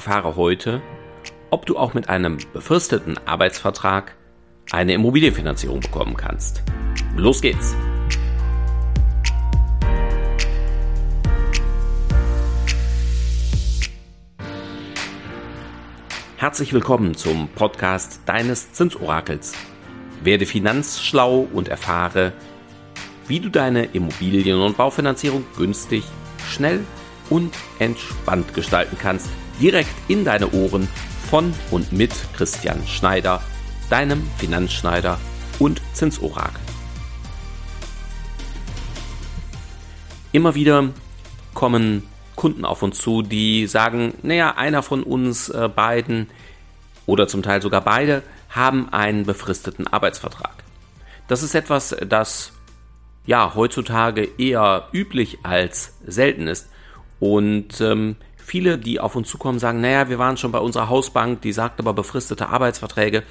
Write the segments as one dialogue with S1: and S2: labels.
S1: Erfahre heute, ob du auch mit einem befristeten Arbeitsvertrag eine Immobilienfinanzierung bekommen kannst. Los geht's! Herzlich willkommen zum Podcast deines Zinsorakels. Werde finanzschlau und erfahre, wie du deine Immobilien- und Baufinanzierung günstig, schnell und entspannt gestalten kannst, direkt in deine Ohren von und mit Christian Schneider, deinem Finanzschneider und Zinsorakel. Immer wieder kommen Kunden auf uns zu, die sagen, naja, einer von uns äh, beiden oder zum Teil sogar beide haben einen befristeten Arbeitsvertrag. Das ist etwas, das ja heutzutage eher üblich als selten ist. Und ähm, viele, die auf uns zukommen, sagen, naja, wir waren schon bei unserer Hausbank, die sagt aber befristete Arbeitsverträge,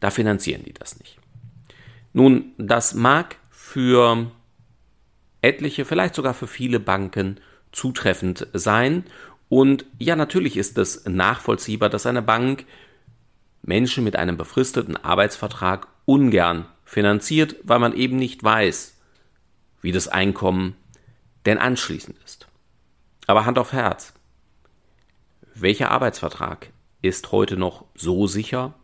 S1: da finanzieren die das nicht. Nun, das mag für etliche, vielleicht sogar für viele Banken zutreffend sein. Und ja, natürlich ist es nachvollziehbar, dass eine Bank Menschen mit einem befristeten Arbeitsvertrag ungern finanziert, weil man eben nicht weiß, wie das Einkommen denn anschließend ist. Aber Hand auf Herz. Welcher Arbeitsvertrag ist heute noch so sicher,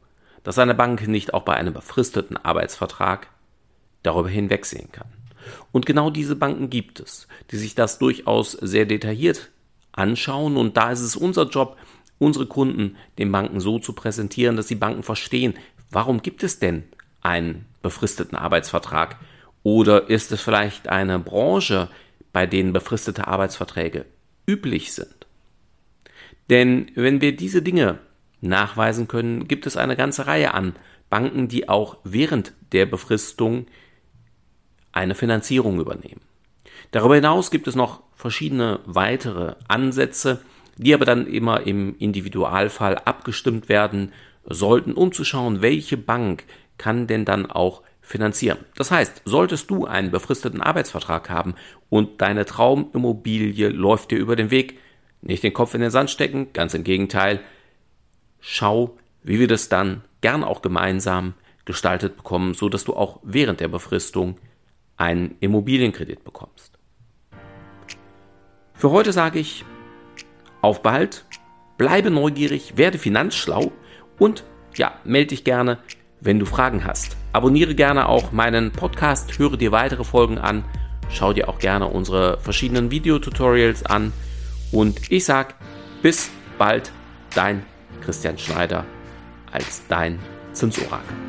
S1: dass eine Bank nicht auch bei einem befristeten Arbeitsvertrag darüber hinwegsehen kann? Und genau diese Banken gibt es, die sich das durchaus sehr detailliert anschauen. Und da ist es unser Job, unsere Kunden den Banken so zu präsentieren, dass die Banken verstehen, warum gibt es denn einen befristeten Arbeitsvertrag? Oder ist es vielleicht eine Branche, bei denen befristete Arbeitsverträge üblich sind. Denn wenn wir diese Dinge nachweisen können, gibt es eine ganze Reihe an Banken, die auch während der Befristung eine Finanzierung übernehmen. Darüber hinaus gibt es noch verschiedene weitere Ansätze, die aber dann immer im Individualfall abgestimmt werden sollten, um zu schauen, welche Bank kann denn dann auch finanzieren. Das heißt, solltest du einen befristeten Arbeitsvertrag haben und deine Traumimmobilie läuft dir über den Weg, nicht den Kopf in den Sand stecken, ganz im Gegenteil, schau, wie wir das dann gern auch gemeinsam gestaltet bekommen, so dass du auch während der Befristung einen Immobilienkredit bekommst. Für heute sage ich, auf bald, bleibe neugierig, werde finanzschlau und ja, melde dich gerne, wenn du Fragen hast. Abonniere gerne auch meinen Podcast, höre dir weitere Folgen an, schau dir auch gerne unsere verschiedenen Videotutorials an und ich sag bis bald, dein Christian Schneider als dein Zinsorakel.